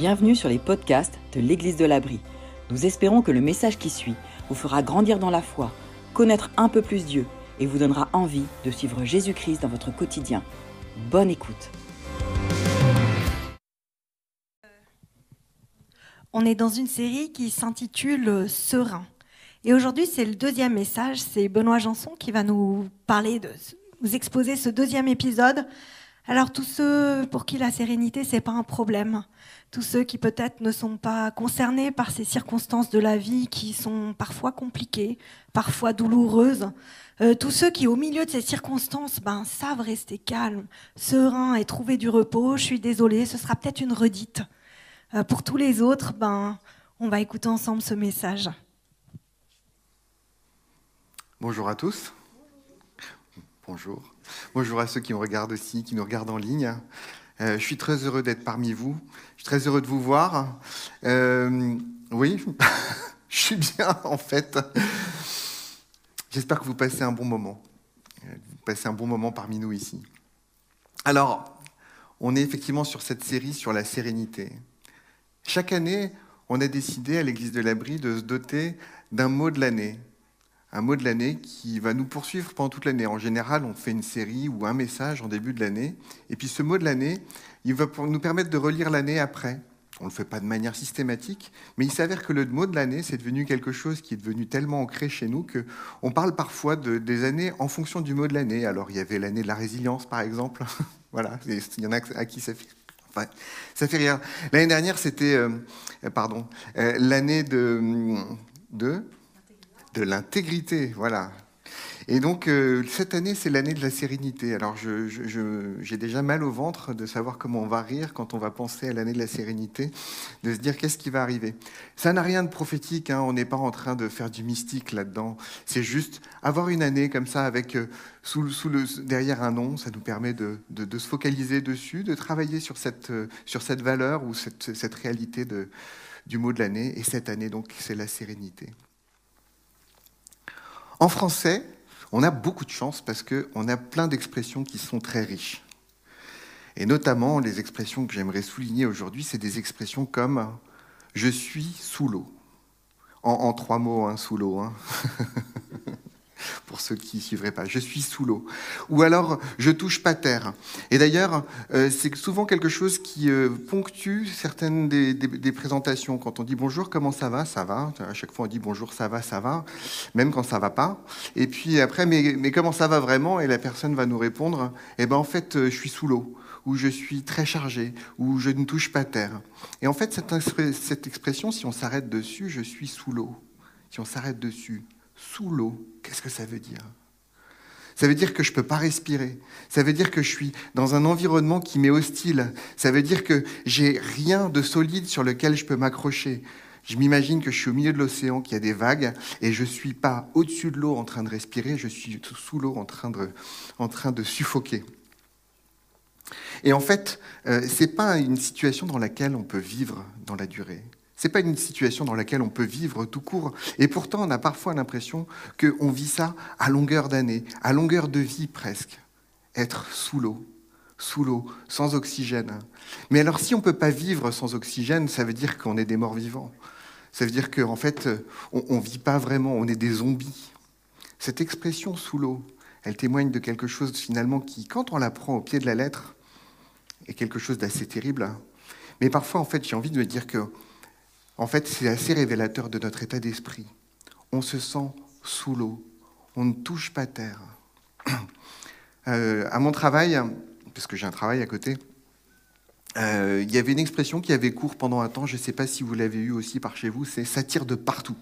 Bienvenue sur les podcasts de l'Église de l'Abri. Nous espérons que le message qui suit vous fera grandir dans la foi, connaître un peu plus Dieu et vous donnera envie de suivre Jésus-Christ dans votre quotidien. Bonne écoute. On est dans une série qui s'intitule Serein. Et aujourd'hui, c'est le deuxième message. C'est Benoît Janson qui va nous parler, de, exposer ce deuxième épisode. Alors, tous ceux pour qui la sérénité, c'est pas un problème, tous ceux qui peut-être ne sont pas concernés par ces circonstances de la vie qui sont parfois compliquées, parfois douloureuses, euh, tous ceux qui, au milieu de ces circonstances, ben, savent rester calmes, sereins et trouver du repos, je suis désolée, ce sera peut-être une redite. Euh, pour tous les autres, ben, on va écouter ensemble ce message. Bonjour à tous. Bonjour. Bonjour à ceux qui me regardent aussi, qui nous regardent en ligne. Euh, je suis très heureux d'être parmi vous. Je suis très heureux de vous voir. Euh, oui, je suis bien en fait. J'espère que vous passez un bon moment. Euh, vous passez un bon moment parmi nous ici. Alors, on est effectivement sur cette série sur la sérénité. Chaque année, on a décidé à l'Église de l'Abri de se doter d'un mot de l'année un mot de l'année qui va nous poursuivre pendant toute l'année. En général, on fait une série ou un message en début de l'année, et puis ce mot de l'année, il va nous permettre de relire l'année après. On ne le fait pas de manière systématique, mais il s'avère que le mot de l'année, c'est devenu quelque chose qui est devenu tellement ancré chez nous que on parle parfois de, des années en fonction du mot de l'année. Alors, il y avait l'année de la résilience, par exemple. voilà, il y en a à qui ça fait ça fait rire. L'année dernière, c'était, euh, euh, l'année de de l'intégrité, voilà. Et donc, euh, cette année, c'est l'année de la sérénité. Alors, j'ai déjà mal au ventre de savoir comment on va rire quand on va penser à l'année de la sérénité, de se dire qu'est-ce qui va arriver. Ça n'a rien de prophétique, hein, on n'est pas en train de faire du mystique là-dedans. C'est juste avoir une année comme ça, avec euh, sous, le, derrière un nom, ça nous permet de, se focaliser dessus, de travailler sur cette, euh, valeur ou cette, réalité du mot de l'année. Et cette année, donc, c'est la sérénité. En français, on a beaucoup de chance parce qu'on a plein d'expressions qui sont très riches. Et notamment, les expressions que j'aimerais souligner aujourd'hui, c'est des expressions comme je suis sous l'eau. En, trois mots, hein, sous l'eau. Hein. pour ceux qui ne suivraient pas. Je suis sous l'eau. Ou alors, je touche pas terre. Et d'ailleurs, euh, c'est souvent quelque chose qui euh, ponctue certaines des, présentations. Quand on dit bonjour, comment ça va? Ça va. À chaque fois, on dit bonjour, ça va, ça va, même quand ça va pas. Et puis après, mais, comment ça va vraiment? Et la personne va nous répondre, eh ben en fait, euh, je suis sous l'eau ou je suis très chargé, ou je ne touche pas terre. Et en fait, cette expression, si on s'arrête dessus, je suis sous l'eau, si on s'arrête dessus, sous l'eau, qu'est-ce que ça veut dire? Ça veut dire que je ne peux pas respirer. Ça veut dire que je suis dans un environnement qui m'est hostile. Ça veut dire que j'ai rien de solide sur lequel je peux m'accrocher. Je m'imagine que je suis au milieu de l'océan, qu'il y a des vagues, et je ne suis pas au-dessus de l'eau en train de respirer, je suis sous l'eau en, train de, suffoquer. Et en fait, euh, ce n'est pas une situation dans laquelle on peut vivre dans la durée. Ce n'est pas une situation dans laquelle on peut vivre tout court. Et pourtant, on a parfois l'impression qu'on vit ça à longueur d'année, à longueur de vie presque. Être sous l'eau, sous l'eau, sans oxygène. Mais alors, si on ne peut pas vivre sans oxygène, ça veut dire qu'on est des morts vivants. Ça veut dire qu'en fait, on ne vit pas vraiment, on est des zombies. Cette expression sous l'eau, elle témoigne de quelque chose finalement qui, quand on la prend au pied de la lettre, est quelque chose d'assez terrible. Mais parfois, en fait, j'ai envie de me dire que en fait, c'est assez révélateur de notre état d'esprit. On se sent sous l'eau, on ne touche pas terre. Euh, à mon travail, parce j'ai un travail à côté, euh, il y avait une expression qui avait cours pendant un temps, je ne sais pas si vous l'avez eu aussi par chez vous, c'est ça tire de partout.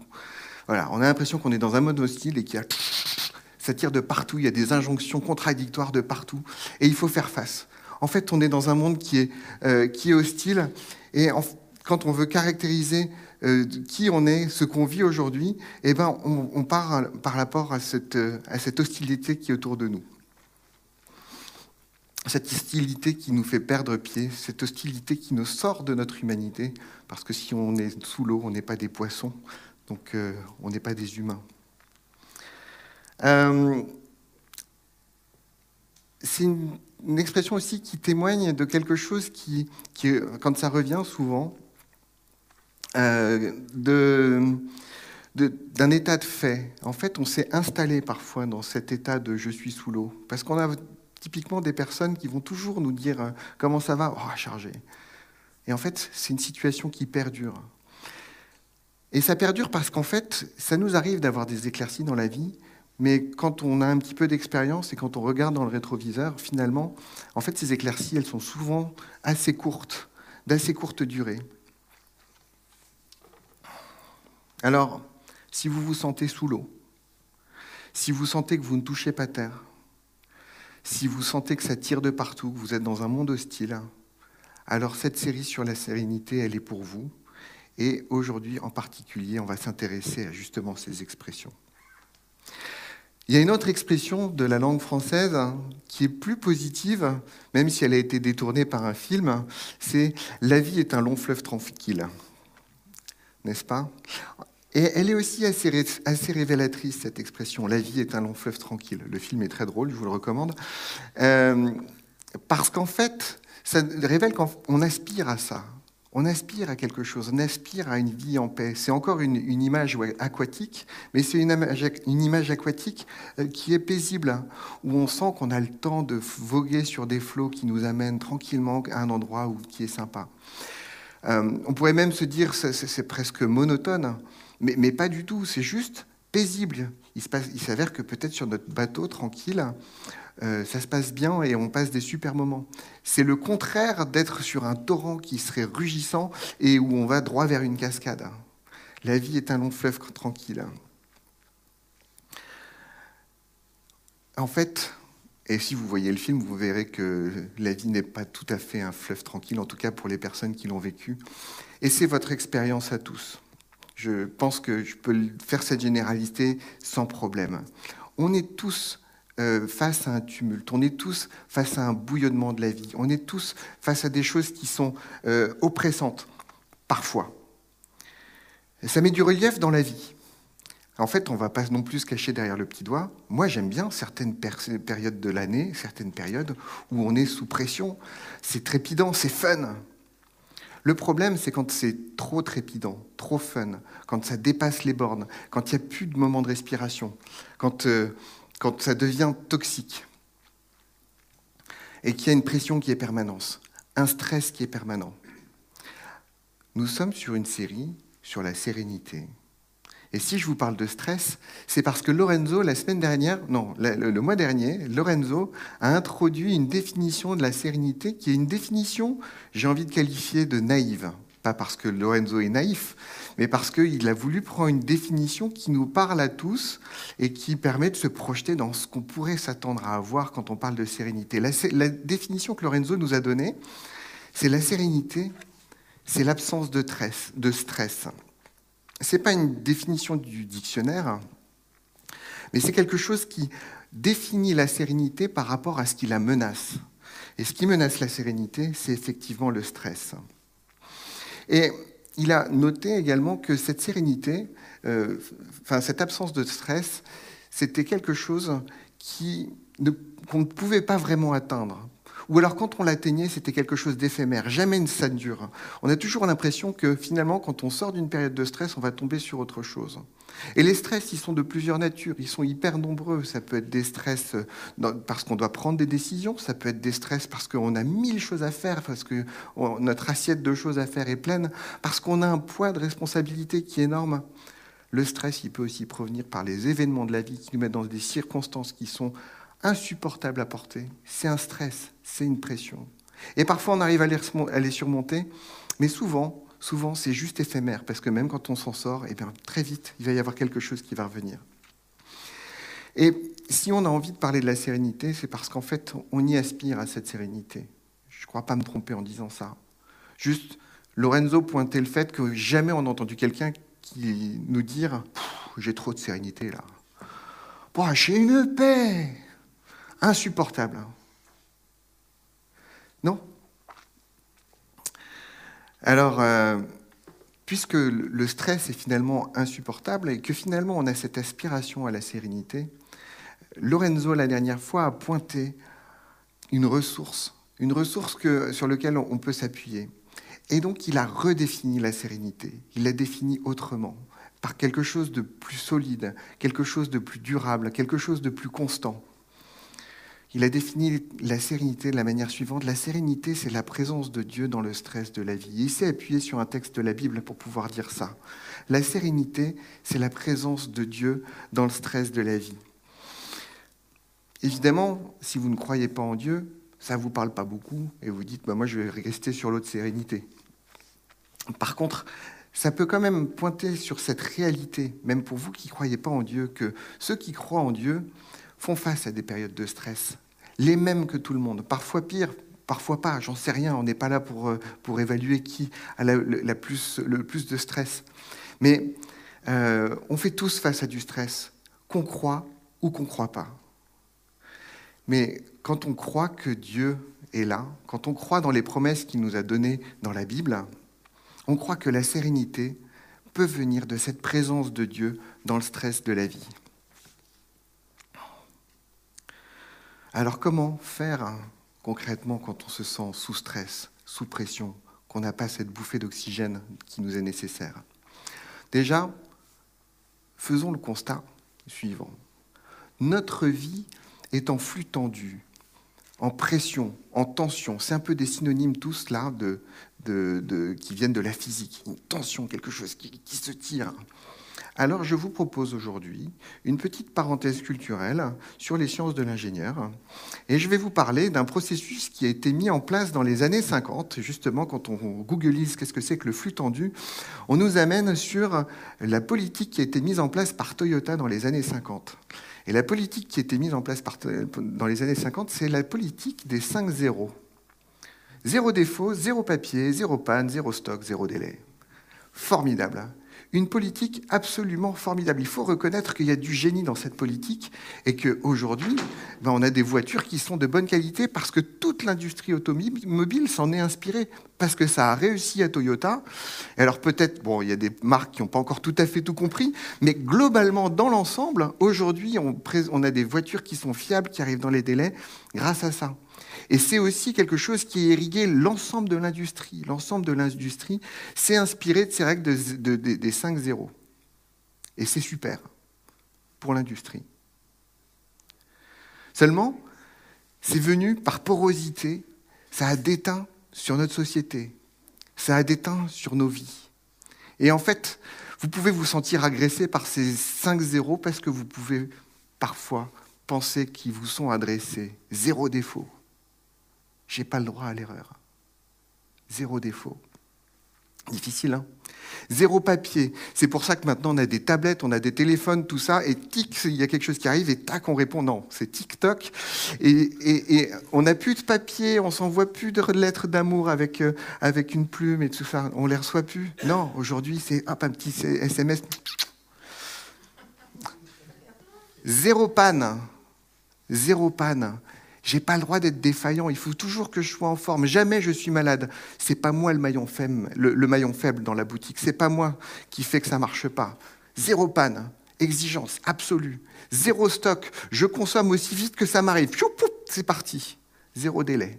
Voilà, on a l'impression qu'on est dans un mode hostile et qu'il y a ça tire de partout, il y a des injonctions contradictoires de partout, et il faut faire face. En fait, on est dans un monde qui est, euh, hostile, et en, quand on veut caractériser euh, qui on est, ce qu'on vit aujourd'hui, eh ben, on, part par rapport à cette, euh, à cette hostilité qui est autour de nous. Cette hostilité qui nous fait perdre pied, cette hostilité qui nous sort de notre humanité, parce que si on est sous l'eau, on n'est pas des poissons, donc euh, on n'est pas des humains. c'est une, expression aussi qui témoigne de quelque chose qui, quand ça revient souvent, euh, d'un état de fait. En fait, on s'est installé parfois dans cet état de je suis sous l'eau. Parce qu'on a typiquement des personnes qui vont toujours nous dire euh, comment ça va, oh, chargé. Et en fait, c'est une situation qui perdure. Et ça perdure parce qu'en fait, ça nous arrive d'avoir des éclaircies dans la vie, mais quand on a un petit peu d'expérience et quand on regarde dans le rétroviseur, finalement, en fait, ces éclaircies, elles sont souvent assez courtes, d'assez courte durée. Alors, si vous vous sentez sous l'eau, si vous sentez que vous ne touchez pas terre, si vous sentez que ça tire de partout, que vous êtes dans un monde hostile, alors cette série sur la sérénité, elle est pour vous. Et aujourd'hui, en particulier, on va s'intéresser à justement ces expressions. Il y a une autre expression de la langue française qui est plus positive, même si elle a été détournée par un film, c'est La vie est un long fleuve tranquille. N'est-ce pas? Et elle est aussi assez, révélatrice, cette expression. La vie est un long fleuve tranquille. Le film est très drôle, je vous le recommande. Euh, parce qu'en fait, ça révèle qu'on aspire à ça. On aspire à quelque chose, on aspire à une vie en paix. C'est encore une, image aquatique, mais c'est une, image aquatique euh, qui est paisible, où on sent qu'on a le temps de voguer sur des flots qui nous amènent tranquillement à un endroit où, qui est sympa. Euh, on pourrait même se dire c'est presque monotone, mais, pas du tout, c'est juste paisible. Il s'avère que peut-être sur notre bateau tranquille, euh, ça se passe bien et on passe des super moments. C'est le contraire d'être sur un torrent qui serait rugissant et où on va droit vers une cascade. La vie est un long fleuve tranquille. En fait, et si vous voyez le film, vous verrez que la vie n'est pas tout à fait un fleuve tranquille, en tout cas pour les personnes qui l'ont vécu. Et c'est votre expérience à tous. Je pense que je peux faire cette généralité sans problème. On est tous euh, face à un tumulte, on est tous face à un bouillonnement de la vie, on est tous face à des choses qui sont euh, oppressantes, parfois. ça met du relief dans la vie. En fait, on ne va pas non plus se cacher derrière le petit doigt. Moi, j'aime bien certaines périodes de l'année, certaines périodes où on est sous pression. C'est trépidant, c'est fun. Le problème, c'est quand c'est trop trépidant, trop fun, quand ça dépasse les bornes, quand il n'y a plus de moments de respiration, quand euh, quand ça devient toxique et qu'il y a une pression qui est permanente, un stress qui est permanent. Nous sommes sur une série sur la sérénité. Et si je vous parle de stress, c'est parce que Lorenzo, la semaine dernière, non, le, mois dernier, Lorenzo a introduit une définition de la sérénité qui est une définition, j'ai envie de qualifier de naïve. Pas parce que Lorenzo est naïf, mais parce qu'il a voulu prendre une définition qui nous parle à tous et qui permet de se projeter dans ce qu'on pourrait s'attendre à avoir quand on parle de sérénité. La, définition que Lorenzo nous a donnée, c'est la sérénité, c'est l'absence de, de stress. Ce n'est pas une définition du dictionnaire, mais c'est quelque chose qui définit la sérénité par rapport à ce qui la menace. Et ce qui menace la sérénité, c'est effectivement le stress. Et il a noté également que cette sérénité, euh, enfin cette absence de stress, c'était quelque chose qu'on ne pouvait pas vraiment atteindre. Ou alors quand on l'atteignait, c'était quelque chose d'éphémère. Jamais ça ne dure. On a toujours l'impression que finalement, quand on sort d'une période de stress, on va tomber sur autre chose. Et les stress, ils sont de plusieurs natures, ils sont hyper nombreux. Ça peut être des stress euh, parce qu'on doit prendre des décisions, ça peut être des stress parce qu'on a mille choses à faire, parce que notre assiette de choses à faire est pleine, parce qu'on a un poids de responsabilité qui est énorme. Le stress, il peut aussi provenir par les événements de la vie qui nous mettent dans des circonstances qui sont insupportables à porter. C'est un stress, c'est une pression. Et parfois, on arrive à les surmonter, mais souvent, souvent c'est juste éphémère, parce que même quand on s'en sort, eh bien, très vite, il va y avoir quelque chose qui va revenir. Et si on a envie de parler de la sérénité, c'est parce qu'en fait, on y aspire à cette sérénité. Je ne crois pas me tromper en disant ça. Juste, Lorenzo pointait le fait que jamais on a entendu quelqu'un qui nous dire J'ai trop de sérénité là. J'ai une paix insupportable. Non? Alors, euh, puisque le stress est finalement insupportable et que finalement on a cette aspiration à la sérénité, Lorenzo, la dernière fois, a pointé une ressource, une ressource sur laquelle on peut s'appuyer. Et donc il a redéfini la sérénité, il l'a défini autrement, par quelque chose de plus solide, quelque chose de plus durable, quelque chose de plus constant. Il a défini la sérénité de la manière suivante. La sérénité, c'est la présence de Dieu dans le stress de la vie. il s'est appuyé sur un texte de la Bible pour pouvoir dire ça. La sérénité, c'est la présence de Dieu dans le stress de la vie. Évidemment, si vous ne croyez pas en Dieu, ça ne vous parle pas beaucoup et vous dites, bah, moi je vais rester sur l'autre sérénité. Par contre, ça peut quand même pointer sur cette réalité, même pour vous qui ne croyez pas en Dieu, que ceux qui croient en Dieu font face à des périodes de stress, les mêmes que tout le monde, parfois pire, parfois pas, j'en sais rien, on n'est pas là pour, euh, évaluer qui a le plus de stress. Mais euh, on fait tous face à du stress, qu'on croit ou qu'on ne croit pas. Mais quand on croit que Dieu est là, quand on croit dans les promesses qu'il nous a données dans la Bible, on croit que la sérénité peut venir de cette présence de Dieu dans le stress de la vie. Alors comment faire concrètement quand on se sent sous stress, sous pression, qu'on n'a pas cette bouffée d'oxygène qui nous est nécessaire? Déjà, faisons le constat suivant. Notre vie est en flux tendu, en pression, en tension. C'est un peu des synonymes tous là qui viennent de la physique. Une tension, quelque chose qui se tire. Alors je vous propose aujourd'hui une petite parenthèse culturelle sur les sciences de l'ingénieur. Et je vais vous parler d'un processus qui a été mis en place dans les années 50. Justement, quand on googleise qu'est-ce que c'est que le flux tendu, on nous amène sur la politique qui a été mise en place par Toyota dans les années 50. Et la politique qui a été mise en place dans les années 50, c'est la politique des 5 zéros. Zéro défaut, zéro papier, zéro panne, zéro stock, zéro délai. Formidable. Une politique absolument formidable. Il faut reconnaître qu'il y a du génie dans cette politique et qu'aujourd'hui, ben on a des voitures qui sont de bonne qualité parce que toute l'industrie automobile s'en est inspirée, parce que ça a réussi à Toyota. Alors peut-être, bon, il y a des marques qui n'ont pas encore tout à fait tout compris, mais globalement, dans l'ensemble, aujourd'hui, on a des voitures qui sont fiables, qui arrivent dans les délais grâce à ça. Et c'est aussi quelque chose qui a irrigué l'ensemble de l'industrie. L'ensemble de l'industrie s'est inspiré de ces règles des 5 zéros. Et c'est super pour l'industrie. Seulement, c'est venu par porosité, ça a déteint sur notre société, ça a déteint sur nos vies. Et en fait, vous pouvez vous sentir agressé par ces 5 zéros parce que vous pouvez parfois penser qu'ils vous sont adressés. Zéro défaut. J'ai pas le droit à l'erreur. Zéro défaut. Difficile, hein Zéro papier. C'est pour ça que maintenant on a des tablettes, on a des téléphones, tout ça, et tic, il y a quelque chose qui arrive, et tac, on répond non. C'est tic-toc. Et, on n'a plus de papier, on s'envoie plus de lettres d'amour avec, euh, avec une plume et tout ça. On les reçoit plus. Non, aujourd'hui, c'est hop, un petit SMS. Zéro panne. Zéro panne. J'ai pas le droit d'être défaillant. Il faut toujours que je sois en forme. Jamais je suis malade. C'est pas moi le maillon faible, dans la boutique. C'est pas moi qui fait que ça marche pas. Zéro panne, exigence absolue. Zéro stock. Je consomme aussi vite que ça m'arrive. C'est parti. Zéro délai.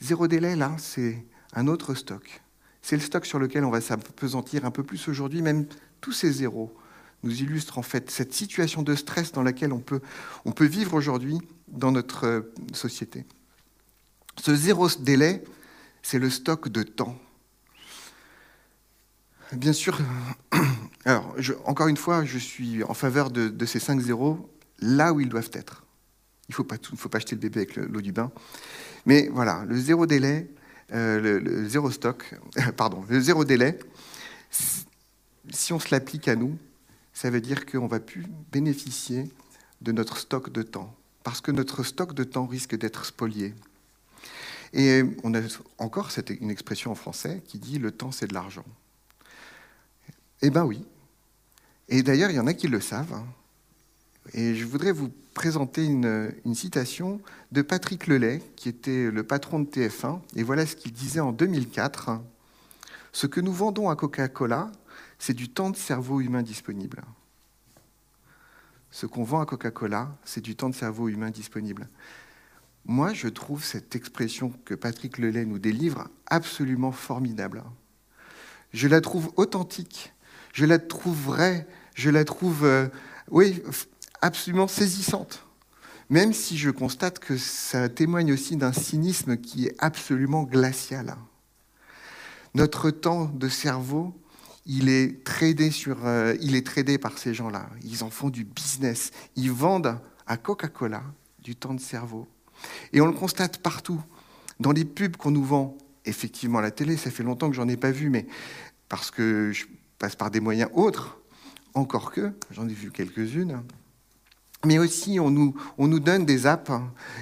Zéro délai, là, c'est un autre stock. C'est le stock sur lequel on va s'apesantir un peu plus aujourd'hui, même tous ces zéros nous illustre en fait cette situation de stress dans laquelle on peut, on peut vivre aujourd'hui dans notre euh, société. Ce zéro délai, c'est le stock de temps. Bien sûr, alors, encore une fois, je suis en faveur de, ces cinq zéros là où ils doivent être. Il ne faut, pas faut jeter le bébé avec l'eau du bain. Mais voilà, le zéro délai, euh, le, le, zéro stock, pardon, le zéro délai, si on se l'applique à nous, ça veut dire qu'on va plus bénéficier de notre stock de temps, parce que notre stock de temps risque d'être spolié. Et on a encore cette, une expression en français qui dit le temps c'est de l'argent. Eh bien oui. Et d'ailleurs, il y en a qui le savent. Hein. Et je voudrais vous présenter une, une, citation de Patrick Lelay, qui était le patron de TF1. Et voilà ce qu'il disait en 2004. Ce que nous vendons à Coca-Cola, c'est du temps de cerveau humain disponible. Ce qu'on vend à Coca-Cola, c'est du temps de cerveau humain disponible. moi, je trouve cette expression que Patrick Lelay nous délivre absolument formidable. Je la trouve authentique, je la trouve vraie, je la trouve, euh, oui, absolument saisissante. Même si je constate que ça témoigne aussi d'un cynisme qui est absolument glacial. Notre temps de cerveau, il est tradé, sur, euh, il est tradé par ces gens-là. Ils en font du business. Ils vendent à Coca-Cola du temps de cerveau. Et on le constate partout. Dans les pubs qu'on nous vend, effectivement à la télé, ça fait longtemps que j'en ai pas vu, mais parce que je passe par des moyens autres, encore que, j'en ai vu quelques-unes, mais aussi on nous, on donne des apps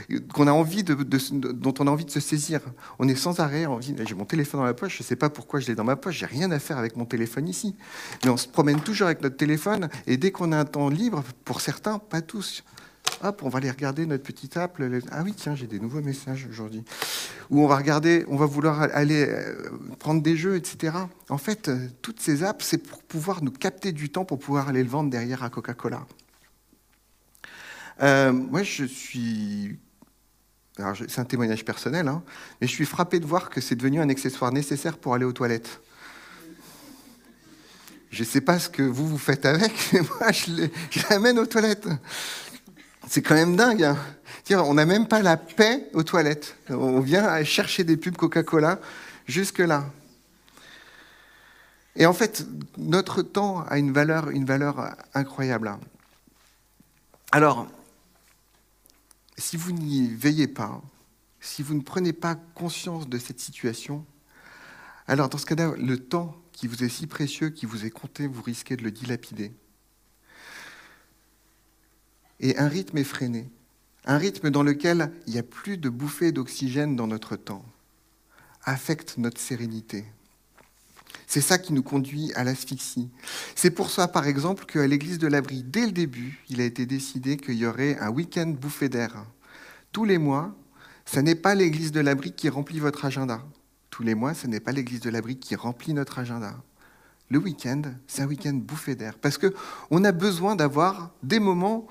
de, dont on a envie de se saisir. On est sans arrêt, j'ai mon téléphone dans la poche, je ne sais pas pourquoi je l'ai dans ma poche, j'ai rien à faire avec mon téléphone ici. Mais on se promène toujours avec notre téléphone, et dès qu'on a un temps libre, pour certains, pas tous, hop, on va aller regarder notre petite app. Ah oui, tiens, j'ai des nouveaux messages aujourd'hui. Ou on va regarder, on va vouloir aller euh, prendre des jeux, etc. En fait, euh, toutes ces apps, c'est pour pouvoir nous capter du temps pour pouvoir aller le vendre derrière à Coca-Cola. Euh, moi, je suis. C'est un témoignage personnel, hein, mais je suis frappé de voir que c'est devenu un accessoire nécessaire pour aller aux toilettes. Je ne sais pas ce que vous vous faites avec, mais moi, je l'amène aux toilettes. C'est quand même dingue. Hein. On n'a même pas la paix aux toilettes. On vient chercher des pubs Coca-Cola jusque-là. Et en fait, notre temps a une valeur, une valeur incroyable. Alors, si vous n'y veillez pas, si vous ne prenez pas conscience de cette situation, alors dans ce cas-là, le temps qui vous est si précieux, qui vous est compté, vous risquez de le dilapider. Et un rythme effréné, un rythme dans lequel il n'y a plus de bouffées d'oxygène dans notre temps, affecte notre sérénité. C'est ça qui nous conduit à l'asphyxie. C'est pour ça, par exemple, qu'à l'église de l'Abri, dès le début, il a été décidé qu'il y aurait un week-end bouffé d'air. Tous les mois, ce n'est pas l'église de l'Abri qui remplit votre agenda. Tous les mois, ce n'est pas l'église de l'Abri qui remplit notre agenda. Le week-end, c'est un week-end bouffé d'air. Parce qu'on a besoin d'avoir des moments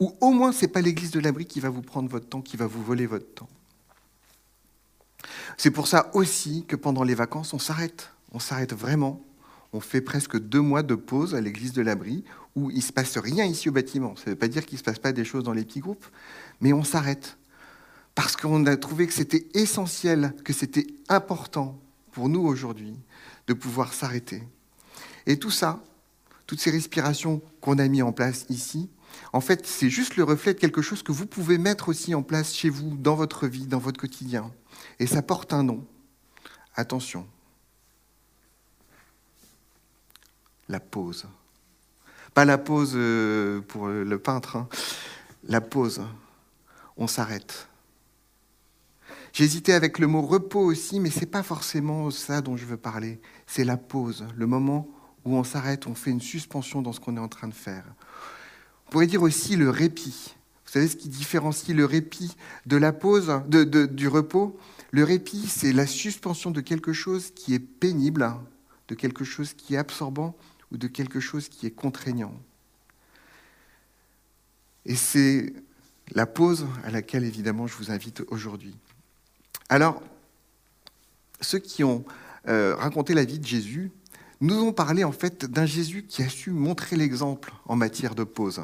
où au moins ce n'est pas l'église de l'abri qui va vous prendre votre temps, qui va vous voler votre temps. C'est pour ça aussi que pendant les vacances, on s'arrête. On s'arrête vraiment. On fait presque deux mois de pause à l'église de l'abri où il ne se passe rien ici au bâtiment. Ça ne veut pas dire qu'il ne se passe pas des choses dans les petits groupes, mais on s'arrête. Parce qu'on a trouvé que c'était essentiel, que c'était important pour nous aujourd'hui de pouvoir s'arrêter. Et tout ça, toutes ces respirations qu'on a mis en place ici, en fait, c'est juste le reflet de quelque chose que vous pouvez mettre aussi en place chez vous, dans votre vie, dans votre quotidien. Et ça porte un nom. Attention. La pause. Pas la pause euh, pour le peintre, hein. la pause. On s'arrête. J'hésitais avec le mot repos aussi, mais ce n'est pas forcément ça dont je veux parler. C'est la pause, le moment où on s'arrête, on fait une suspension dans ce qu'on est en train de faire. On pourrait dire aussi le répit. Vous savez ce qui différencie le répit de la pause, du repos? Le répit, c'est la suspension de quelque chose qui est pénible, de quelque chose qui est absorbant ou de quelque chose qui est contraignant. Et c'est la pause à laquelle, évidemment, je vous invite aujourd'hui. Alors, ceux qui ont euh, raconté la vie de Jésus nous ont parlé en fait d'un Jésus qui a su montrer l'exemple en matière de pause.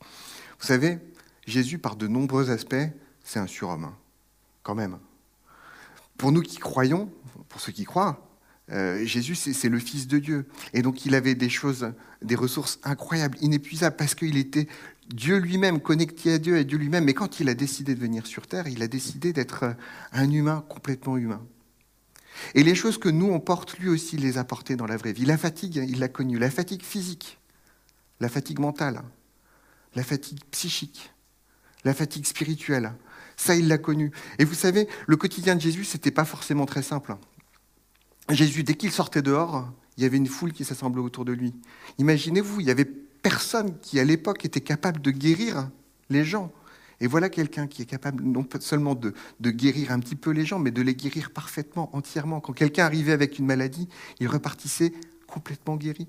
Vous savez, Jésus, par de nombreux aspects, c'est un surhomme, quand même. Pour nous qui croyons, pour ceux qui croient, euh, Jésus, c'est le Fils de Dieu. Et donc, il avait des choses, des ressources incroyables, inépuisables, parce qu'il était Dieu lui-même, connecté à Dieu et Dieu lui-même. Mais quand il a décidé de venir sur Terre, il a décidé d'être un humain complètement humain. Et les choses que nous, on porte, lui aussi les a portées dans la vraie vie. La fatigue, il l'a connue. La fatigue physique, la fatigue mentale, la fatigue psychique, la fatigue spirituelle. Ça, il l'a connu. Et vous savez, le quotidien de Jésus, c'était pas forcément très simple. Jésus, dès qu'il sortait dehors, il y avait une foule qui s'assemblait autour de lui. Imaginez-vous, il y avait personne qui, à l'époque, était capable de guérir les gens. Et voilà quelqu'un qui est capable non seulement de, guérir un petit peu les gens, mais de les guérir parfaitement, entièrement. Quand quelqu'un arrivait avec une maladie, il repartissait complètement guéri.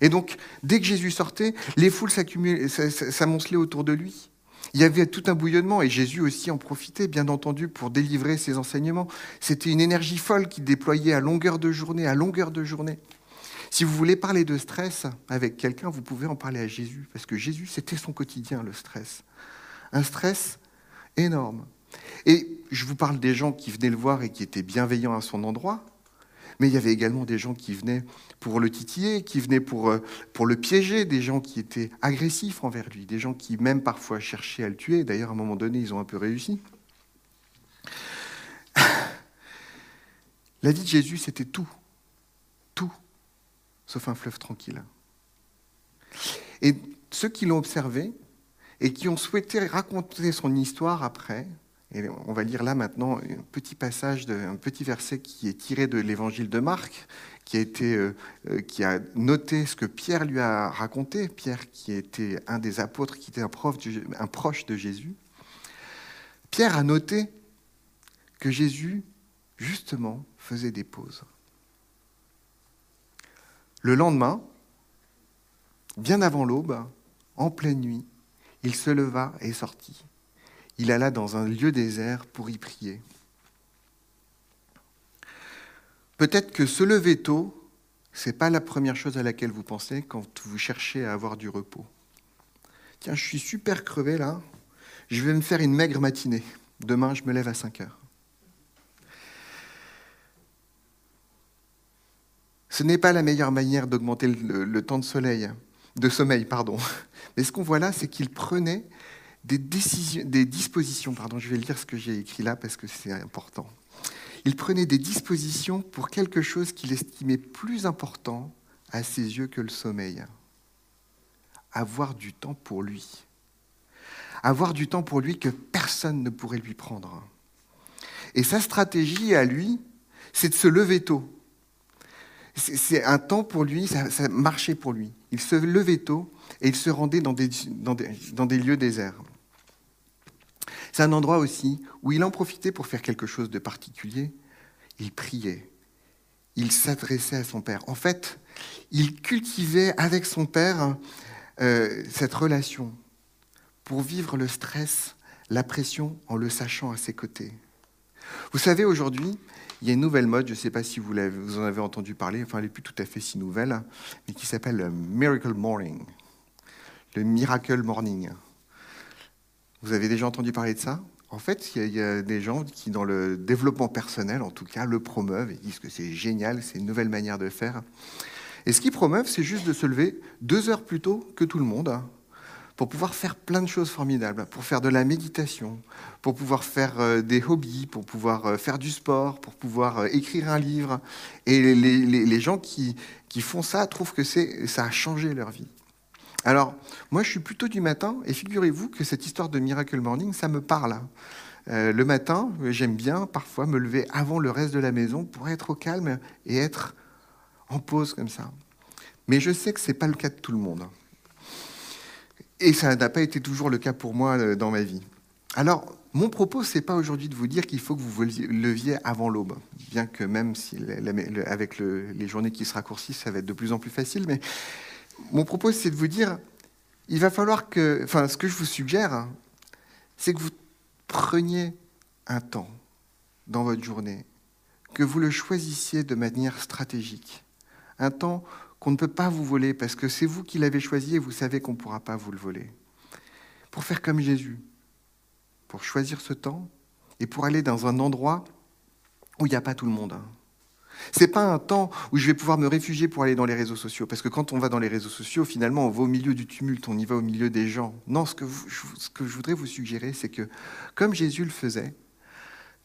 Et donc, dès que Jésus sortait, les foules s'amoncelaient autour de lui. Il y avait tout un bouillonnement et Jésus aussi en profitait, bien entendu, pour délivrer ses enseignements. C'était une énergie folle qui déployait à longueur de journée, à longueur de journée. Si vous voulez parler de stress avec quelqu'un, vous pouvez en parler à Jésus, parce que Jésus, c'était son quotidien, le stress. Un stress énorme. Et je vous parle des gens qui venaient le voir et qui étaient bienveillants à son endroit, mais il y avait également des gens qui venaient pour le titiller, qui venaient pour, euh, pour le piéger, des gens qui étaient agressifs envers lui, des gens qui même parfois cherchaient à le tuer. D'ailleurs, à un moment donné, ils ont un peu réussi. La vie de Jésus, c'était tout. Tout. Sauf un fleuve tranquille. Et ceux qui l'ont observé et qui ont souhaité raconter son histoire après, on va lire là maintenant un petit passage, un petit verset qui est tiré de l'évangile de Marc, qui a, été, euh, euh, qui a noté ce que Pierre lui a raconté, Pierre qui était un des apôtres, qui était un proche de Jésus. Pierre a noté que Jésus, justement, faisait des pauses. Le lendemain, bien avant l'aube, en pleine nuit, il se leva et sortit il alla dans un lieu désert pour y prier. Peut-être que se lever tôt, ce n'est pas la première chose à laquelle vous pensez quand vous cherchez à avoir du repos. Tiens, je suis super crevé là, je vais me faire une maigre matinée. Demain, je me lève à 5 heures. Ce n'est pas la meilleure manière d'augmenter le, le, temps de soleil, de sommeil, pardon. Mais ce qu'on voit là, c'est qu'il prenait des, décisions, des dispositions, pardon, je vais lire ce que j'ai écrit là parce que c'est important. Il prenait des dispositions pour quelque chose qu'il estimait plus important à ses yeux que le sommeil. Avoir du temps pour lui. Avoir du temps pour lui que personne ne pourrait lui prendre. Et sa stratégie à lui, c'est de se lever tôt. C'est un temps pour lui, ça, marchait pour lui. Il se levait tôt et il se rendait dans des lieux déserts. C'est un endroit aussi où il en profitait pour faire quelque chose de particulier. Il priait. Il s'adressait à son Père. En fait, il cultivait avec son Père euh, cette relation pour vivre le stress, la pression en le sachant à ses côtés. Vous savez, aujourd'hui, il y a une nouvelle mode, je ne sais pas si vous, vous, en avez entendu parler, enfin elle n'est plus tout à fait si nouvelle, mais qui s'appelle le Miracle Morning. Le Miracle Morning. Vous avez déjà entendu parler de ça? En fait, il y, a des gens qui, dans le développement personnel, en tout cas, le promeuvent et disent que c'est génial, c'est une nouvelle manière de faire. Et ce qu'ils promeuvent, c'est juste de se lever deux heures plus tôt que tout le monde hein, pour pouvoir faire plein de choses formidables, pour faire de la méditation, pour pouvoir faire euh, des hobbies, pour pouvoir euh, faire du sport, pour pouvoir euh, écrire un livre. Et les, gens qui, font ça trouvent que ça a changé leur vie. Alors, moi, je suis plutôt du matin, et figurez-vous que cette histoire de Miracle Morning, ça me parle. Euh, le matin, j'aime bien parfois me lever avant le reste de la maison pour être au calme et être en pause comme ça. Mais je sais que ce n'est pas le cas de tout le monde. Et ça n'a pas été toujours le cas pour moi euh, dans ma vie. Alors, mon propos, c'est pas aujourd'hui de vous dire qu'il faut que vous vous leviez avant l'aube, bien que même si avec les journées qui se raccourcissent, ça va être de plus en plus facile, mais mon propos, c'est de vous dire, il va falloir que, enfin, ce que je vous suggère, c'est que vous preniez un temps dans votre journée, que vous le choisissiez de manière stratégique. Un temps qu'on ne peut pas vous voler parce que c'est vous qui l'avez choisi et vous savez qu'on ne pourra pas vous le voler. Pour faire comme Jésus, pour choisir ce temps et pour aller dans un endroit où il n'y a pas tout le monde. C'est pas un temps où je vais pouvoir me réfugier pour aller dans les réseaux sociaux, parce que quand on va dans les réseaux sociaux, finalement, on va au milieu du tumulte, on y va au milieu des gens. Non, ce que, ce que je voudrais vous suggérer, c'est que, comme Jésus le faisait,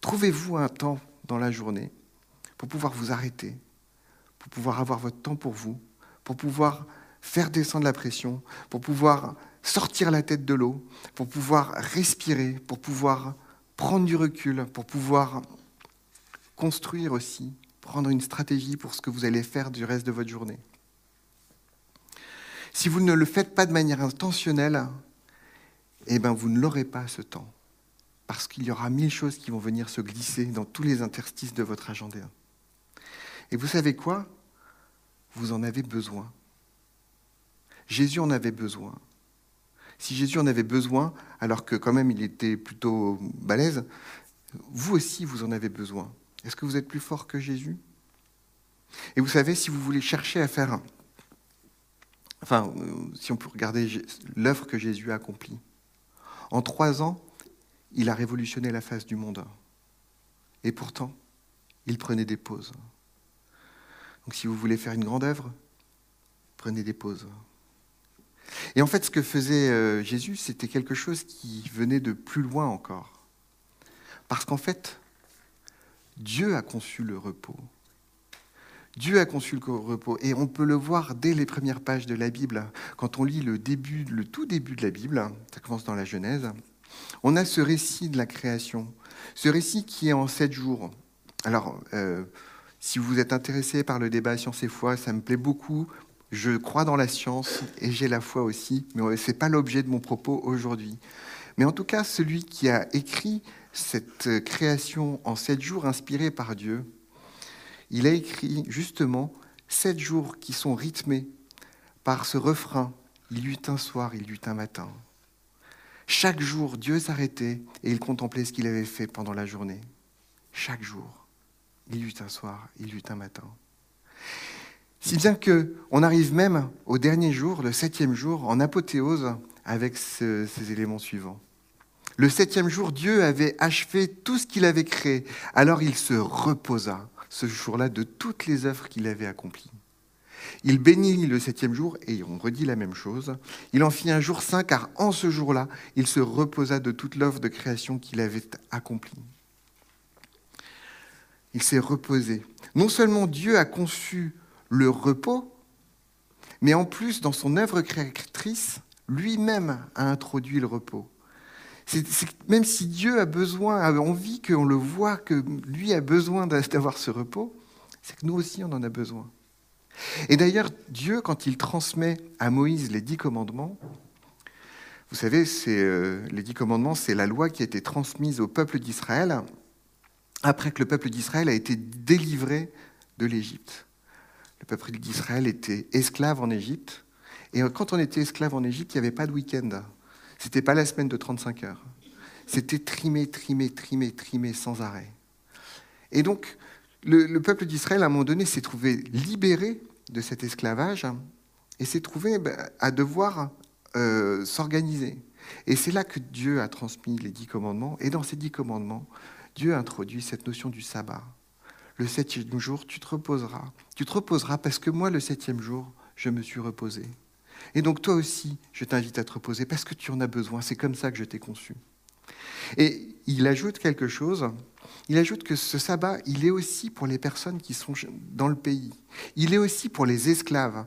trouvez-vous un temps dans la journée pour pouvoir vous arrêter, pour pouvoir avoir votre temps pour vous, pour pouvoir faire descendre la pression, pour pouvoir sortir la tête de l'eau, pour pouvoir respirer, pour pouvoir prendre du recul, pour pouvoir construire aussi prendre une stratégie pour ce que vous allez faire du reste de votre journée. Si vous ne le faites pas de manière intentionnelle, eh ben vous ne l'aurez pas ce temps. Parce qu'il y aura mille choses qui vont venir se glisser dans tous les interstices de votre agenda. Et vous savez quoi? Vous en avez besoin. Jésus en avait besoin. si Jésus en avait besoin, alors que quand même il était plutôt balèze, vous aussi vous en avez besoin. Est-ce que vous êtes plus fort que Jésus? Et vous savez, si vous voulez chercher à faire, enfin, si on peut regarder l'œuvre que Jésus a accomplie, en trois ans, il a révolutionné la face du monde. Et pourtant, il prenait des pauses. Donc si vous voulez faire une grande œuvre, prenez des pauses. Et en fait, ce que faisait euh, Jésus, c'était quelque chose qui venait de plus loin encore. Parce qu'en fait, Dieu a conçu le repos. Dieu a conçu le repos. Et on peut le voir dès les premières pages de la Bible. Quand on lit le, début, le tout début de la Bible, ça commence dans la Genèse, on a ce récit de la création. Ce récit qui est en sept jours. Alors, euh, si vous êtes intéressé par le débat science et foi, ça me plaît beaucoup. Je crois dans la science et j'ai la foi aussi, mais ce n'est pas l'objet de mon propos aujourd'hui. Mais en tout cas, celui qui a écrit cette création en sept jours inspirée par Dieu, il a écrit justement sept jours qui sont rythmés par ce refrain Il y eut un soir, il y eut un matin. Chaque jour, Dieu s'arrêtait et il contemplait ce qu'il avait fait pendant la journée. Chaque jour, il y eut un soir, il eut un matin. Si bien qu'on arrive même au dernier jour, le septième jour, en apothéose, avec ces éléments suivants. Le septième jour, Dieu avait achevé tout ce qu'il avait créé. Alors il se reposa ce jour-là de toutes les œuvres qu'il avait accomplies. Il bénit le septième jour, et on redit la même chose. Il en fit un jour saint, car en ce jour-là, il se reposa de toute l'œuvre de création qu'il avait accomplie. Il s'est reposé. Non seulement Dieu a conçu le repos, mais en plus, dans son œuvre créatrice, lui-même a introduit le repos. Même si Dieu a besoin, a envie qu'on le voit, que lui a besoin d'avoir ce repos, c'est que nous aussi on en a besoin. Et d'ailleurs, Dieu, quand il transmet à Moïse les dix commandements, vous savez, euh, les dix commandements, c'est la loi qui a été transmise au peuple d'Israël après que le peuple d'Israël a été délivré de l'Égypte. Le peuple d'Israël était esclave en Égypte. Et quand on était esclave en Égypte, il n'y avait pas de week-end. Ce n'était pas la semaine de 35 heures. C'était trimé, trimé, trimé, trimé sans arrêt. Et donc, le, peuple d'Israël, à un moment donné, s'est trouvé libéré de cet esclavage et s'est trouvé ben, à devoir euh, s'organiser. Et c'est là que Dieu a transmis les dix commandements. Et dans ces dix commandements, Dieu introduit cette notion du sabbat le septième jour, tu te reposeras. Tu te reposeras parce que moi, le septième jour, je me suis reposé. Et donc toi aussi, je t'invite à te reposer parce que tu en as besoin. C'est comme ça que je t'ai conçu. Et il ajoute quelque chose. Il ajoute que ce sabbat, il est aussi pour les personnes qui sont dans le pays. Il est aussi pour les esclaves.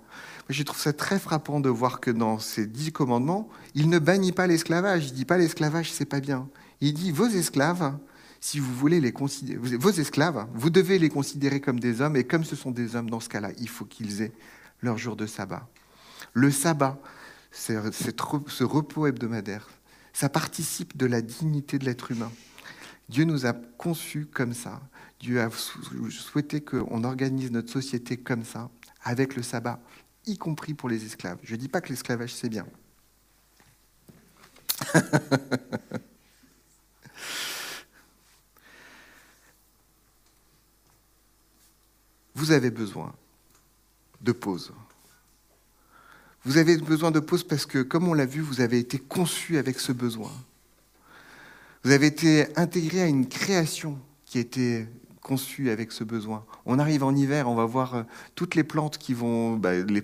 Je trouve ça très frappant de voir que dans ces dix commandements, il ne bannit pas l'esclavage. Il dit pas l'esclavage, c'est pas bien. Il dit vos esclaves, si vous voulez les considérer, vos esclaves, vous devez les considérer comme des hommes, et comme ce sont des hommes dans ce cas-là, il faut qu'ils aient leur jour de sabbat. Le sabbat, ce repos hebdomadaire, ça participe de la dignité de l'être humain. Dieu nous a conçus comme ça. Dieu a souhaité qu'on organise notre société comme ça, avec le sabbat, y compris pour les esclaves. Je ne dis pas que l'esclavage, c'est bien. vous avez besoin de pause. Vous avez besoin de pause parce que, comme on l'a vu, vous avez été conçu avec ce besoin. Vous avez été intégré à une création qui a été conçue avec ce besoin. On arrive en hiver, on va voir euh, toutes les plantes qui vont, bah, les,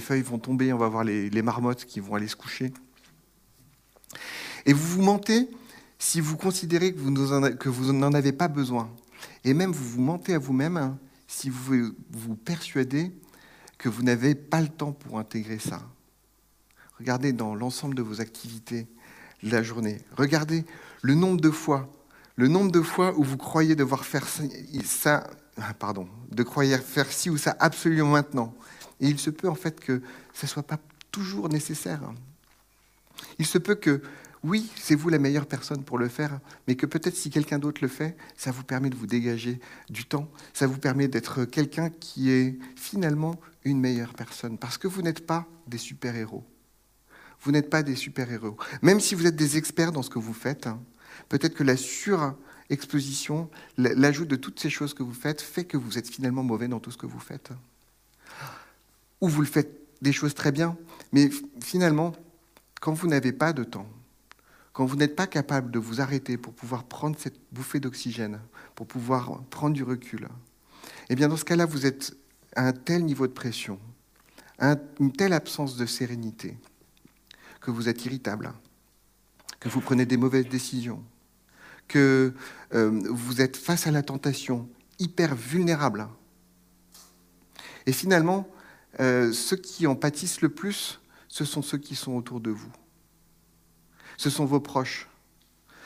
feuilles vont tomber, on va voir les, marmottes qui vont aller se coucher. Et vous vous mentez si vous considérez que vous, que vous n'en avez pas besoin. Et même vous vous mentez à vous-même hein, si vous vous persuadez que vous n'avez pas le temps pour intégrer ça. Regardez dans l'ensemble de vos activités de la journée. Regardez le nombre de fois, le nombre de fois où vous croyez devoir faire ça, ah, pardon, de croyer faire ci ou ça absolument maintenant. Et il se peut en fait que ça ne soit pas toujours nécessaire. Il se peut que oui, c'est vous la meilleure personne pour le faire, mais que peut-être si quelqu'un d'autre le fait, ça vous permet de vous dégager du temps, ça vous permet d'être quelqu'un qui est finalement une meilleure personne, parce que vous n'êtes pas des super-héros. Vous n'êtes pas des super-héros. Même si vous êtes des experts dans ce que vous faites, hein, peut-être que la surexposition, l'ajout de toutes ces choses que vous faites, fait que vous êtes finalement mauvais dans tout ce que vous faites. Ou vous le faites des choses très bien, mais finalement, quand vous n'avez pas de temps, quand vous n'êtes pas capable de vous arrêter pour pouvoir prendre cette bouffée d'oxygène, pour pouvoir prendre du recul, eh bien dans ce cas-là, vous êtes à un tel niveau de pression, à une telle absence de sérénité, que vous êtes irritable, que vous prenez des mauvaises décisions, que euh, vous êtes face à la tentation, hyper vulnérable. Et finalement, euh, ceux qui en pâtissent le plus, ce sont ceux qui sont autour de vous ce sont vos proches.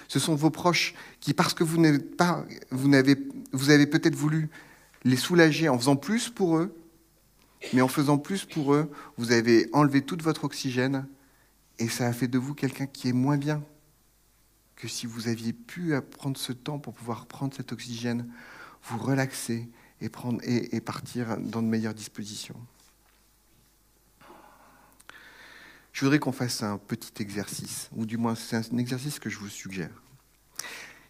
Ce sont vos proches qui, parce que vous n'êtes pas, vous n'avez, vous avez peut-être voulu les soulager en faisant plus pour eux, mais en faisant plus pour eux, vous avez enlevé tout votre oxygène et ça a fait de vous quelqu'un qui est moins bien que si vous aviez pu prendre ce temps pour pouvoir prendre cet oxygène, vous relaxer et, prendre, et partir dans de meilleures dispositions. Je voudrais qu'on fasse un petit exercice, ou du moins c'est un exercice que je vous suggère.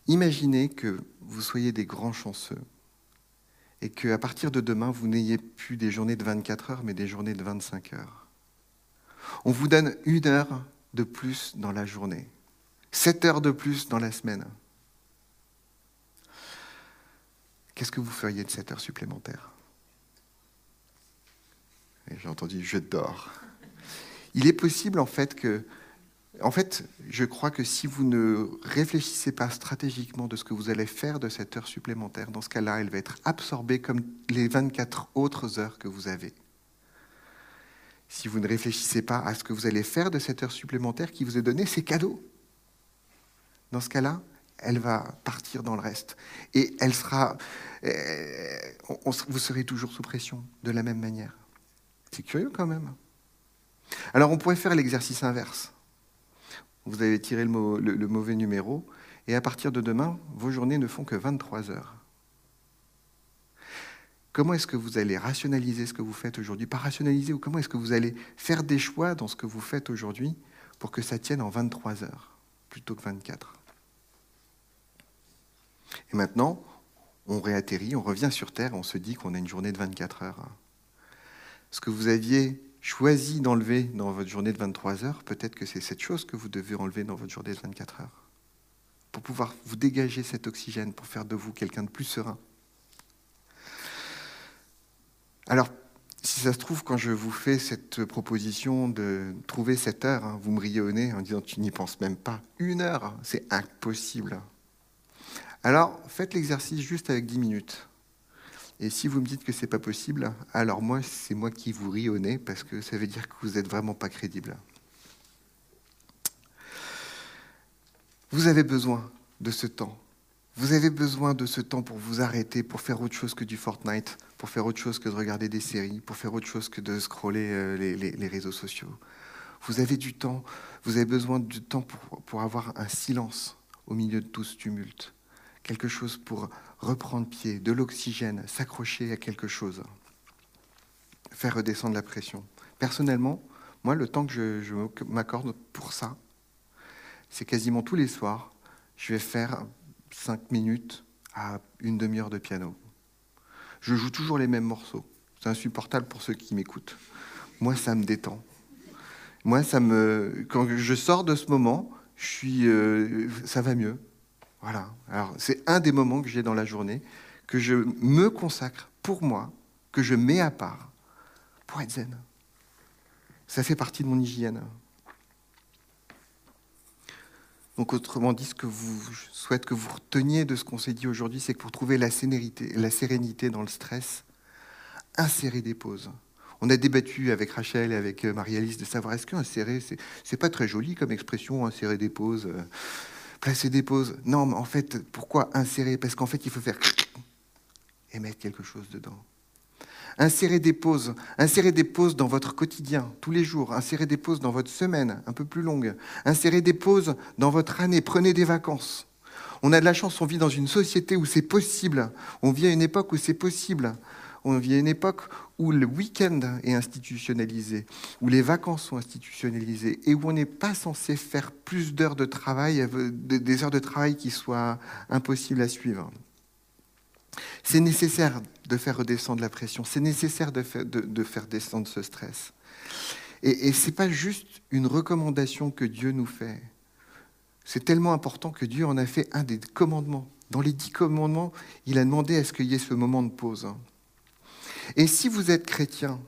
Imaginez que vous soyez des grands chanceux et qu'à partir de demain, vous n'ayez plus des journées de 24 heures, mais des journées de 25 heures. On vous donne une heure de plus dans la journée, 7 heures de plus dans la semaine. Qu'est-ce que vous feriez de cette heure supplémentaire J'ai entendu je dors. Il est possible en fait que, en fait, je crois que si vous ne réfléchissez pas stratégiquement de ce que vous allez faire de cette heure supplémentaire, dans ce cas-là, elle va être absorbée comme les 24 autres heures que vous avez. Si vous ne réfléchissez pas à ce que vous allez faire de cette heure supplémentaire qui vous est donnée, c'est cadeau. Dans ce cas-là, elle va partir dans le reste. Et elle sera. Euh, vous serez toujours sous pression, de la même manière. C'est curieux quand même. Alors on pourrait faire l'exercice inverse. Vous avez tiré le, mauvais numéro, et à partir de demain, vos journées ne font que 23 heures. Comment est-ce que vous allez rationaliser ce que vous faites aujourd'hui? Pas rationaliser, ou comment est-ce que vous allez faire des choix dans ce que vous faites aujourd'hui pour que ça tienne en 23 heures plutôt que 24 Et maintenant, on réatterrit, on revient sur Terre, on se dit qu'on a une journée de 24 heures. Ce que vous aviez choisi d'enlever dans votre journée de 23 heures, peut-être que c'est cette chose que vous devez enlever dans votre journée de 24 heures, pour pouvoir vous dégager cet oxygène, pour faire de vous quelqu'un de plus serein. Alors, si ça se trouve, quand je vous fais cette proposition de trouver cette heure, hein, vous me riez au nez en disant tu n'y penses même pas. Une heure, c'est impossible. Alors, faites l'exercice juste avec 10 minutes. Et si vous me dites que c'est pas possible, alors moi, c'est moi qui vous ris au nez parce que ça veut dire que vous n'êtes vraiment pas crédible. Vous avez besoin de ce temps. Vous avez besoin de ce temps pour vous arrêter, pour faire autre chose que du Fortnite, pour faire autre chose que de regarder des séries, pour faire autre chose que de scroller euh, les, réseaux sociaux. Vous avez du temps, vous avez besoin du temps pour, pour avoir un silence au milieu de tout ce tumulte quelque chose pour reprendre pied, de l'oxygène, s'accrocher à quelque chose, faire redescendre la pression. Personnellement, moi, le temps que je, m'accorde pour ça, c'est quasiment tous les soirs, je vais faire cinq minutes à une demi-heure de piano. Je joue toujours les mêmes morceaux. C'est insupportable pour ceux qui m'écoutent. Moi, ça me détend. Moi, ça me, quand je sors de ce moment, je suis, euh, ça va mieux. Voilà. Alors, c'est un des moments que j'ai dans la journée, que je me consacre pour moi, que je mets à part pour être zen. Ça fait partie de mon hygiène. Donc, autrement dit, ce que vous, je souhaite que vous reteniez de ce qu'on s'est dit aujourd'hui, c'est que pour trouver la sérénité, dans le stress, insérez des pauses. On a débattu avec Rachel et avec euh, Marie-Alice de savoir est-ce qu'insérer, c'est, c'est pas très joli comme expression, insérer des pauses placer des pauses. Non, mais en fait, pourquoi insérer? Parce qu'en fait, il faut faire et mettre quelque chose dedans. Insérez des pauses, insérez des pauses dans votre quotidien, tous les jours, insérez des pauses dans votre semaine, un peu plus longue, insérez des pauses dans votre année, prenez des vacances. On a de la chance, on vit dans une société où c'est possible, on vit à une époque où c'est possible, on vit à une époque où le week-end est institutionnalisé, où les vacances sont institutionnalisées et où on n'est pas censé faire plus d'heures de travail, des heures de travail qui soient impossibles à suivre. C'est nécessaire de faire redescendre la pression, c'est nécessaire de faire, de, faire, descendre ce stress. Et, et ce n'est pas juste une recommandation que Dieu nous fait. C'est tellement important que Dieu en a fait un des commandements. Dans les dix commandements, il a demandé à ce qu'il y ait ce moment de pause. Et si vous êtes chrétien,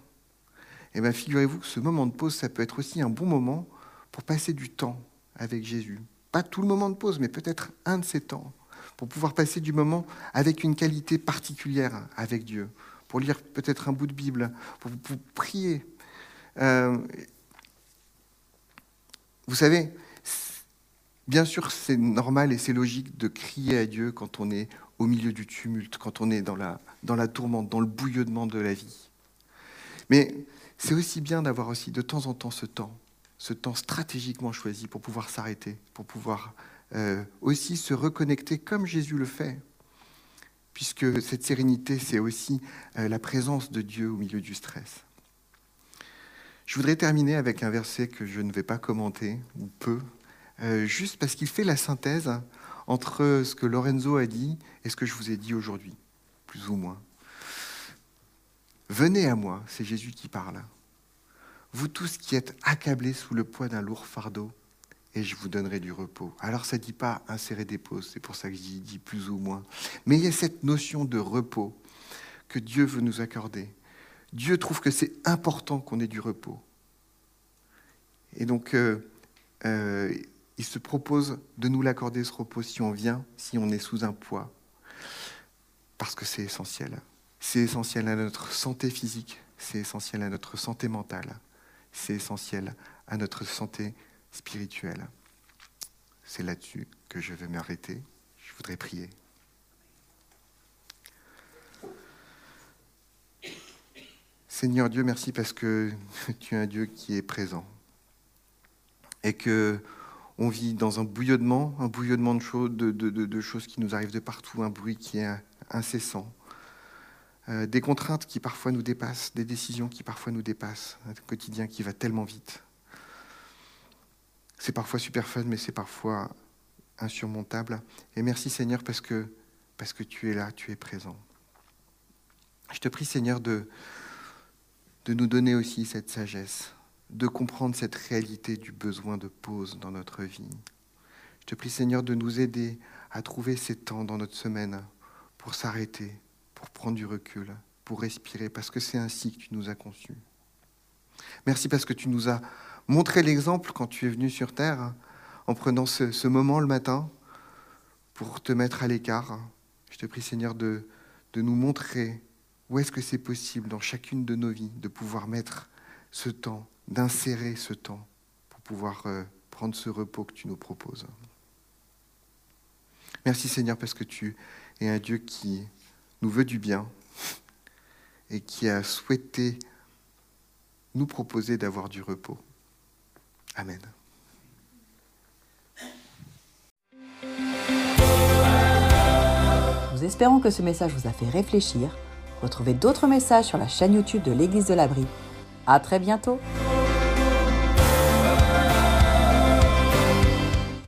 eh bien, figurez-vous que ce moment de pause, ça peut être aussi un bon moment pour passer du temps avec Jésus. Pas tout le moment de pause, mais peut-être un de ces temps, pour pouvoir passer du moment avec une qualité particulière avec Dieu, pour lire peut-être un bout de Bible, pour, prier. Euh, vous savez, bien sûr, c'est normal et c'est logique de crier à Dieu quand on est au milieu du tumulte, quand on est dans la, dans la tourmente, dans le bouillonnement de la vie. Mais c'est aussi bien d'avoir aussi de temps en temps ce temps, ce temps stratégiquement choisi pour pouvoir s'arrêter, pour pouvoir euh, aussi se reconnecter comme Jésus le fait, puisque cette sérénité, c'est aussi euh, la présence de Dieu au milieu du stress. Je voudrais terminer avec un verset que je ne vais pas commenter, ou peu, euh, juste parce qu'il fait la synthèse entre ce que Lorenzo a dit et ce que je vous ai dit aujourd'hui, plus ou moins. Venez à moi, c'est Jésus qui parle. Vous tous qui êtes accablés sous le poids d'un lourd fardeau, et je vous donnerai du repos. Alors ça ne dit pas insérer des pauses, c'est pour ça que je dis plus ou moins. Mais il y a cette notion de repos que Dieu veut nous accorder. Dieu trouve que c'est important qu'on ait du repos. Et donc, euh, euh, il se propose de nous l'accorder, ce repos, si on vient, si on est sous un poids. Parce que c'est essentiel. C'est essentiel à notre santé physique, c'est essentiel à notre santé mentale, c'est essentiel à notre santé spirituelle. C'est là-dessus que je vais m'arrêter. Je voudrais prier. Seigneur Dieu, merci parce que tu es un Dieu qui est présent et que on vit dans un bouillonnement, un bouillonnement de choses, qui nous arrivent de partout, un bruit qui est incessant, euh, des contraintes qui parfois nous dépassent, des décisions qui parfois nous dépassent, un quotidien qui va tellement vite. C'est parfois super fun, mais c'est parfois insurmontable. Et merci Seigneur parce que, tu es là, tu es présent. Je te prie Seigneur de nous donner aussi cette sagesse, de comprendre cette réalité du besoin de pause dans notre vie. Je te prie Seigneur de nous aider à trouver ces temps dans notre semaine pour s'arrêter, pour prendre du recul, pour respirer, parce que c'est ainsi que tu nous as conçus. Merci parce que tu nous as montré l'exemple quand tu es venu sur Terre, en prenant ce, ce moment le matin pour te mettre à l'écart. Je te prie Seigneur de, de nous montrer où est-ce que c'est possible dans chacune de nos vies de pouvoir mettre ce temps d'insérer ce temps pour pouvoir euh, prendre ce repos que tu nous proposes. Merci Seigneur parce que tu es un Dieu qui nous veut du bien et qui a souhaité nous proposer d'avoir du repos. Amen. Nous espérons que ce message vous a fait réfléchir. Retrouvez d'autres messages sur la chaîne YouTube de l'Église de l'Abri. À très bientôt!